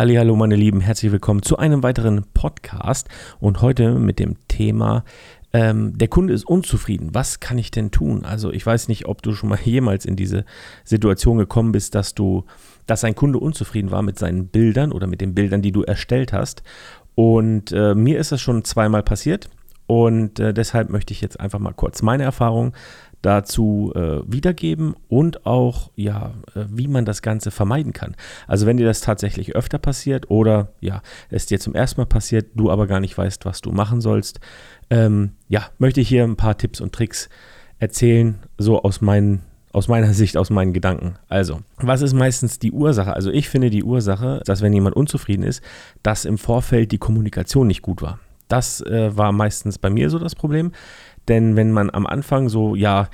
Hallo meine Lieben, herzlich willkommen zu einem weiteren Podcast und heute mit dem Thema ähm, der Kunde ist unzufrieden. Was kann ich denn tun? Also ich weiß nicht, ob du schon mal jemals in diese Situation gekommen bist, dass du, dass ein Kunde unzufrieden war mit seinen Bildern oder mit den Bildern, die du erstellt hast. Und äh, mir ist das schon zweimal passiert. Und äh, deshalb möchte ich jetzt einfach mal kurz meine Erfahrung dazu äh, wiedergeben und auch, ja, äh, wie man das Ganze vermeiden kann. Also wenn dir das tatsächlich öfter passiert oder ja, es dir zum ersten Mal passiert, du aber gar nicht weißt, was du machen sollst, ähm, ja, möchte ich hier ein paar Tipps und Tricks erzählen, so aus meinen aus meiner Sicht, aus meinen Gedanken. Also, was ist meistens die Ursache? Also, ich finde die Ursache, dass wenn jemand unzufrieden ist, dass im Vorfeld die Kommunikation nicht gut war. Das äh, war meistens bei mir so das Problem. Denn wenn man am Anfang so, ja,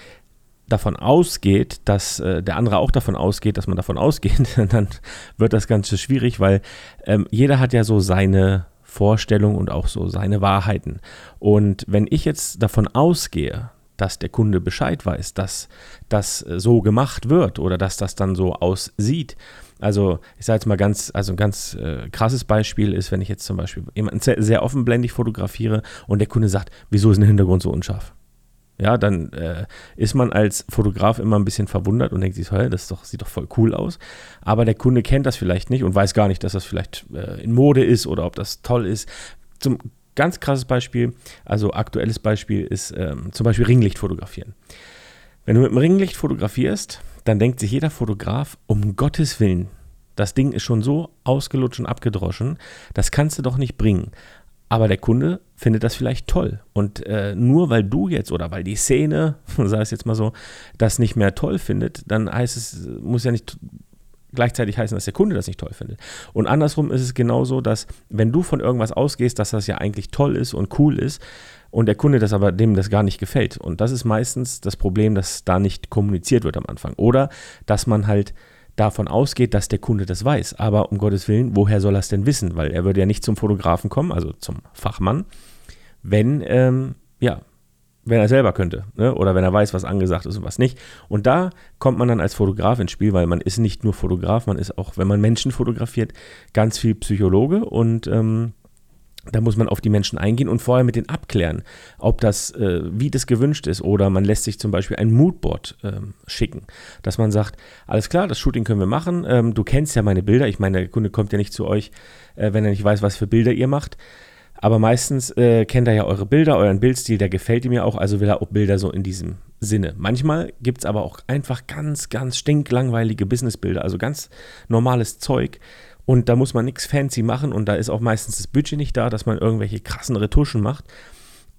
davon ausgeht, dass äh, der andere auch davon ausgeht, dass man davon ausgeht, dann wird das Ganze schwierig, weil ähm, jeder hat ja so seine Vorstellung und auch so seine Wahrheiten. Und wenn ich jetzt davon ausgehe, dass der Kunde Bescheid weiß, dass das so gemacht wird oder dass das dann so aussieht. Also ich sage jetzt mal ganz, also ein ganz äh, krasses Beispiel ist, wenn ich jetzt zum Beispiel jemanden sehr, sehr offenblendig fotografiere und der Kunde sagt, wieso ist der Hintergrund so unscharf? Ja, dann äh, ist man als Fotograf immer ein bisschen verwundert und denkt sich, hey, das doch, sieht doch voll cool aus. Aber der Kunde kennt das vielleicht nicht und weiß gar nicht, dass das vielleicht äh, in Mode ist oder ob das toll ist. Zum ganz krasses Beispiel, also aktuelles Beispiel ist ähm, zum Beispiel Ringlicht fotografieren. Wenn du mit dem Ringlicht fotografierst, dann denkt sich jeder Fotograf, um Gottes Willen, das Ding ist schon so ausgelutscht und abgedroschen, das kannst du doch nicht bringen. Aber der Kunde findet das vielleicht toll. Und äh, nur weil du jetzt oder weil die Szene, sei es jetzt mal so, das nicht mehr toll findet, dann heißt es, muss ja nicht gleichzeitig heißen, dass der Kunde das nicht toll findet. Und andersrum ist es genauso, dass wenn du von irgendwas ausgehst, dass das ja eigentlich toll ist und cool ist und der Kunde das aber dem das gar nicht gefällt. Und das ist meistens das Problem, dass da nicht kommuniziert wird am Anfang. Oder dass man halt davon ausgeht, dass der Kunde das weiß. Aber um Gottes Willen, woher soll er es denn wissen? Weil er würde ja nicht zum Fotografen kommen, also zum Fachmann, wenn, ähm, ja, wenn er selber könnte ne? oder wenn er weiß, was angesagt ist und was nicht. Und da kommt man dann als Fotograf ins Spiel, weil man ist nicht nur Fotograf, man ist auch, wenn man Menschen fotografiert, ganz viel Psychologe und ähm, da muss man auf die Menschen eingehen und vorher mit denen abklären, ob das, äh, wie das gewünscht ist. Oder man lässt sich zum Beispiel ein Moodboard ähm, schicken, dass man sagt, alles klar, das Shooting können wir machen. Ähm, du kennst ja meine Bilder. Ich meine, der Kunde kommt ja nicht zu euch, äh, wenn er nicht weiß, was für Bilder ihr macht. Aber meistens äh, kennt er ja eure Bilder, euren Bildstil, der gefällt ihm ja auch, also will er auch Bilder so in diesem Sinne. Manchmal gibt es aber auch einfach ganz, ganz stinklangweilige Businessbilder, also ganz normales Zeug. Und da muss man nichts fancy machen und da ist auch meistens das Budget nicht da, dass man irgendwelche krassen Retuschen macht.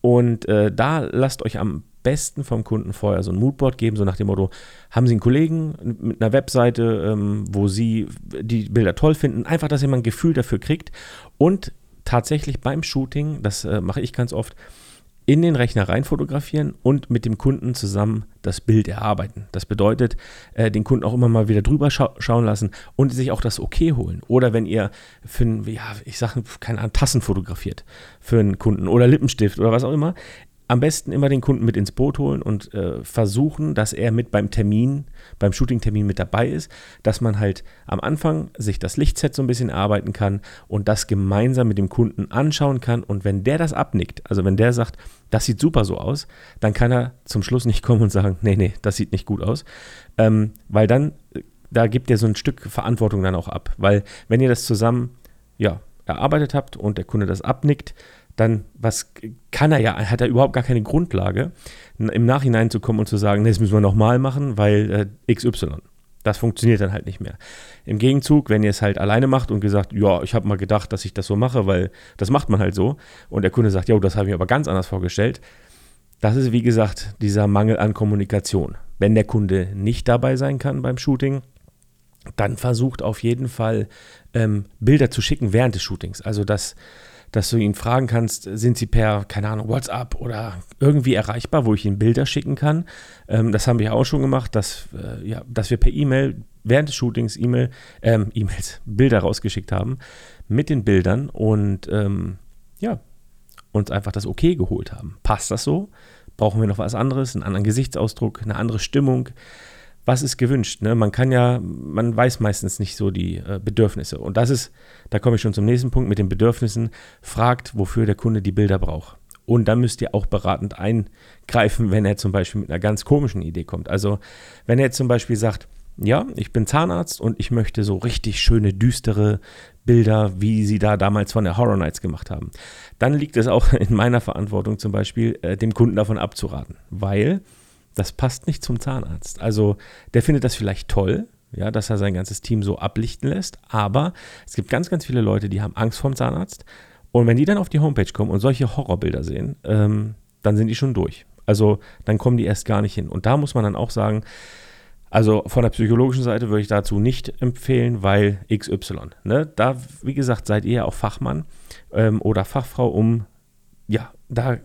Und äh, da lasst euch am besten vom Kunden vorher so ein Moodboard geben, so nach dem Motto, haben Sie einen Kollegen mit einer Webseite, ähm, wo Sie die Bilder toll finden, einfach, dass ihr mal ein Gefühl dafür kriegt und tatsächlich beim Shooting, das äh, mache ich ganz oft, in den Rechner rein fotografieren und mit dem Kunden zusammen das Bild erarbeiten. Das bedeutet, äh, den Kunden auch immer mal wieder drüber scha schauen lassen und sich auch das Okay holen. Oder wenn ihr für einen, ja, ich sage, keine Ahnung, Tassen fotografiert für einen Kunden oder Lippenstift oder was auch immer, am besten immer den Kunden mit ins Boot holen und äh, versuchen, dass er mit beim Termin, beim Shooting-Termin mit dabei ist, dass man halt am Anfang sich das Lichtset so ein bisschen erarbeiten kann und das gemeinsam mit dem Kunden anschauen kann. Und wenn der das abnickt, also wenn der sagt, das sieht super so aus, dann kann er zum Schluss nicht kommen und sagen, nee, nee, das sieht nicht gut aus. Ähm, weil dann, da gibt er so ein Stück Verantwortung dann auch ab. Weil wenn ihr das zusammen, ja, erarbeitet habt und der Kunde das abnickt, dann was kann er ja, hat er überhaupt gar keine Grundlage, im Nachhinein zu kommen und zu sagen, das müssen wir nochmal machen, weil äh, XY. Das funktioniert dann halt nicht mehr. Im Gegenzug, wenn ihr es halt alleine macht und gesagt, ja, ich habe mal gedacht, dass ich das so mache, weil das macht man halt so, und der Kunde sagt, ja, das habe ich mir aber ganz anders vorgestellt, das ist wie gesagt dieser Mangel an Kommunikation. Wenn der Kunde nicht dabei sein kann beim Shooting, dann versucht auf jeden Fall ähm, Bilder zu schicken während des Shootings. Also dass dass du ihn fragen kannst, sind sie per, keine Ahnung, WhatsApp oder irgendwie erreichbar, wo ich ihnen Bilder schicken kann. Ähm, das haben wir auch schon gemacht, dass, äh, ja, dass wir per E-Mail während des Shootings E-Mail, ähm, E-Mails, Bilder rausgeschickt haben mit den Bildern und ähm, ja, uns einfach das Okay geholt haben. Passt das so? Brauchen wir noch was anderes, einen anderen Gesichtsausdruck, eine andere Stimmung? Was ist gewünscht. Ne? Man kann ja, man weiß meistens nicht so die äh, Bedürfnisse. Und das ist, da komme ich schon zum nächsten Punkt mit den Bedürfnissen. Fragt, wofür der Kunde die Bilder braucht. Und dann müsst ihr auch beratend eingreifen, wenn er zum Beispiel mit einer ganz komischen Idee kommt. Also wenn er jetzt zum Beispiel sagt, ja, ich bin Zahnarzt und ich möchte so richtig schöne, düstere Bilder, wie sie da damals von der Horror Nights gemacht haben. Dann liegt es auch in meiner Verantwortung zum Beispiel, äh, dem Kunden davon abzuraten, weil das passt nicht zum Zahnarzt. Also der findet das vielleicht toll, ja, dass er sein ganzes Team so ablichten lässt, aber es gibt ganz, ganz viele Leute, die haben Angst vorm Zahnarzt und wenn die dann auf die Homepage kommen und solche Horrorbilder sehen, ähm, dann sind die schon durch. Also dann kommen die erst gar nicht hin. Und da muss man dann auch sagen, also von der psychologischen Seite würde ich dazu nicht empfehlen, weil XY. Ne? Da, wie gesagt, seid ihr ja auch Fachmann ähm, oder Fachfrau, um ja, da äh,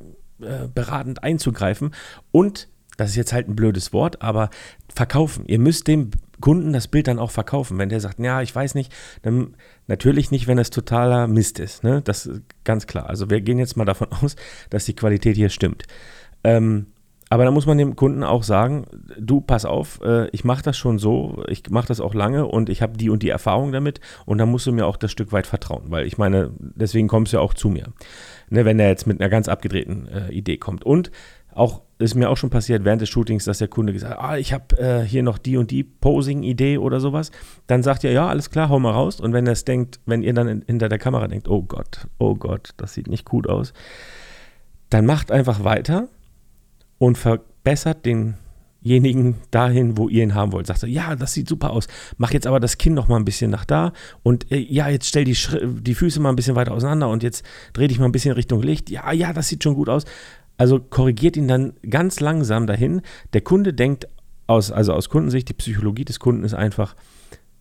beratend einzugreifen. Und das ist jetzt halt ein blödes Wort, aber verkaufen. Ihr müsst dem Kunden das Bild dann auch verkaufen. Wenn der sagt, ja, ich weiß nicht, dann natürlich nicht, wenn es totaler Mist ist. Ne? Das ist ganz klar. Also wir gehen jetzt mal davon aus, dass die Qualität hier stimmt. Ähm, aber da muss man dem Kunden auch sagen, du, pass auf, äh, ich mache das schon so, ich mache das auch lange und ich habe die und die Erfahrung damit und da musst du mir auch das Stück weit vertrauen, weil ich meine, deswegen kommst du ja auch zu mir, ne, wenn er jetzt mit einer ganz abgedrehten äh, Idee kommt. Und auch ist mir auch schon passiert während des Shootings, dass der Kunde gesagt hat, ah, ich habe äh, hier noch die und die Posing-Idee oder sowas. Dann sagt ihr, ja, alles klar, hau mal raus. Und wenn er denkt, wenn ihr dann in, hinter der Kamera denkt, oh Gott, oh Gott, das sieht nicht gut aus, dann macht einfach weiter und verbessert denjenigen dahin, wo ihr ihn haben wollt. Sagt so, ja, das sieht super aus. Mach jetzt aber das Kinn noch mal ein bisschen nach da und äh, ja, jetzt stell die, die Füße mal ein bisschen weiter auseinander und jetzt dreh dich mal ein bisschen Richtung Licht. Ja, ja, das sieht schon gut aus. Also korrigiert ihn dann ganz langsam dahin. Der Kunde denkt aus, also aus Kundensicht, die Psychologie des Kunden ist einfach,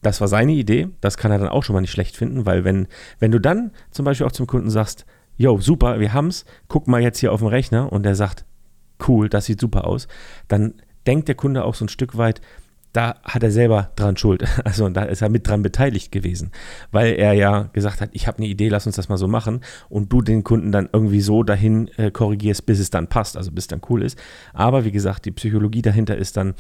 das war seine Idee, das kann er dann auch schon mal nicht schlecht finden, weil wenn, wenn du dann zum Beispiel auch zum Kunden sagst, yo, super, wir haben's, guck mal jetzt hier auf dem Rechner und der sagt, cool, das sieht super aus, dann denkt der Kunde auch so ein Stück weit, da hat er selber dran schuld. Also da ist er mit dran beteiligt gewesen, weil er ja gesagt hat, ich habe eine Idee, lass uns das mal so machen und du den Kunden dann irgendwie so dahin äh, korrigierst, bis es dann passt, also bis es dann cool ist. Aber wie gesagt, die Psychologie dahinter ist dann,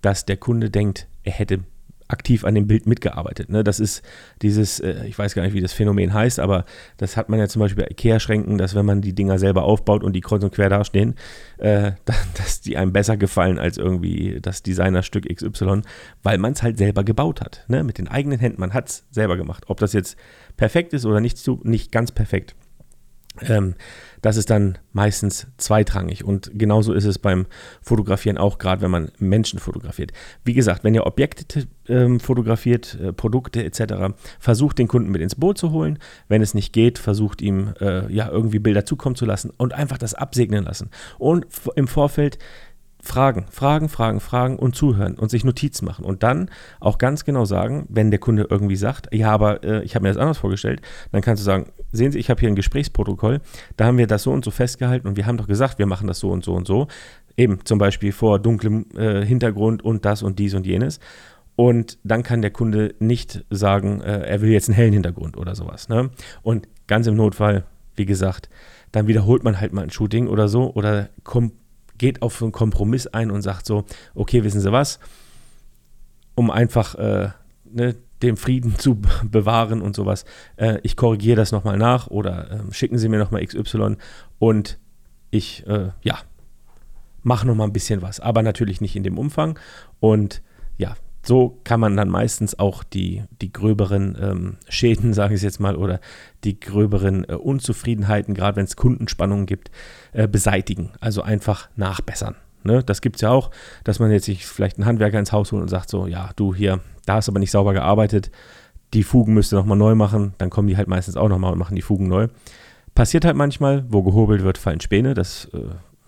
dass der Kunde denkt, er hätte aktiv an dem Bild mitgearbeitet. Ne? Das ist dieses, äh, ich weiß gar nicht, wie das Phänomen heißt, aber das hat man ja zum Beispiel bei Ikea-Schränken, dass wenn man die Dinger selber aufbaut und die kreuz und quer dastehen, äh, dass die einem besser gefallen als irgendwie das Designerstück XY, weil man es halt selber gebaut hat. Ne? Mit den eigenen Händen. Man hat es selber gemacht. Ob das jetzt perfekt ist oder nicht, zu, nicht ganz perfekt. Ähm, das ist dann meistens zweitrangig. Und genauso ist es beim Fotografieren auch, gerade wenn man Menschen fotografiert. Wie gesagt, wenn ihr Objekte ähm, fotografiert, äh, Produkte etc., versucht den Kunden mit ins Boot zu holen. Wenn es nicht geht, versucht ihm äh, ja irgendwie Bilder zukommen zu lassen und einfach das absegnen lassen. Und im Vorfeld fragen, fragen, fragen, fragen und zuhören und sich Notizen machen und dann auch ganz genau sagen, wenn der Kunde irgendwie sagt, ja, aber äh, ich habe mir das anders vorgestellt, dann kannst du sagen, sehen Sie, ich habe hier ein Gesprächsprotokoll, da haben wir das so und so festgehalten und wir haben doch gesagt, wir machen das so und so und so, eben zum Beispiel vor dunklem äh, Hintergrund und das und dies und jenes und dann kann der Kunde nicht sagen, äh, er will jetzt einen hellen Hintergrund oder sowas. Ne? Und ganz im Notfall, wie gesagt, dann wiederholt man halt mal ein Shooting oder so oder kommt geht auf einen Kompromiss ein und sagt so, okay, wissen Sie was, um einfach äh, ne, den Frieden zu bewahren und sowas, äh, ich korrigiere das nochmal nach oder äh, schicken Sie mir nochmal XY und ich, äh, ja, mache nochmal ein bisschen was, aber natürlich nicht in dem Umfang und ja, so kann man dann meistens auch die, die gröberen ähm, Schäden, sage ich jetzt mal, oder die gröberen äh, Unzufriedenheiten, gerade wenn es Kundenspannungen gibt, äh, beseitigen. Also einfach nachbessern. Ne? Das gibt es ja auch, dass man jetzt sich vielleicht einen Handwerker ins Haus holt und sagt so, ja, du hier, da hast aber nicht sauber gearbeitet, die Fugen müsst ihr nochmal neu machen, dann kommen die halt meistens auch nochmal und machen die Fugen neu. Passiert halt manchmal, wo gehobelt wird, fallen Späne, das äh,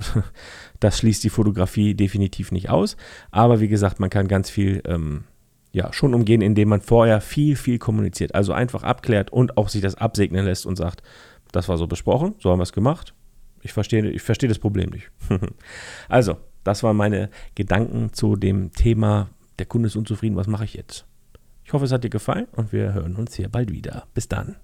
das schließt die Fotografie definitiv nicht aus. Aber wie gesagt, man kann ganz viel ähm, ja, schon umgehen, indem man vorher viel, viel kommuniziert. Also einfach abklärt und auch sich das absegnen lässt und sagt, das war so besprochen, so haben wir es gemacht. Ich verstehe, ich verstehe das Problem nicht. also, das waren meine Gedanken zu dem Thema, der Kunde ist unzufrieden, was mache ich jetzt? Ich hoffe, es hat dir gefallen und wir hören uns hier bald wieder. Bis dann.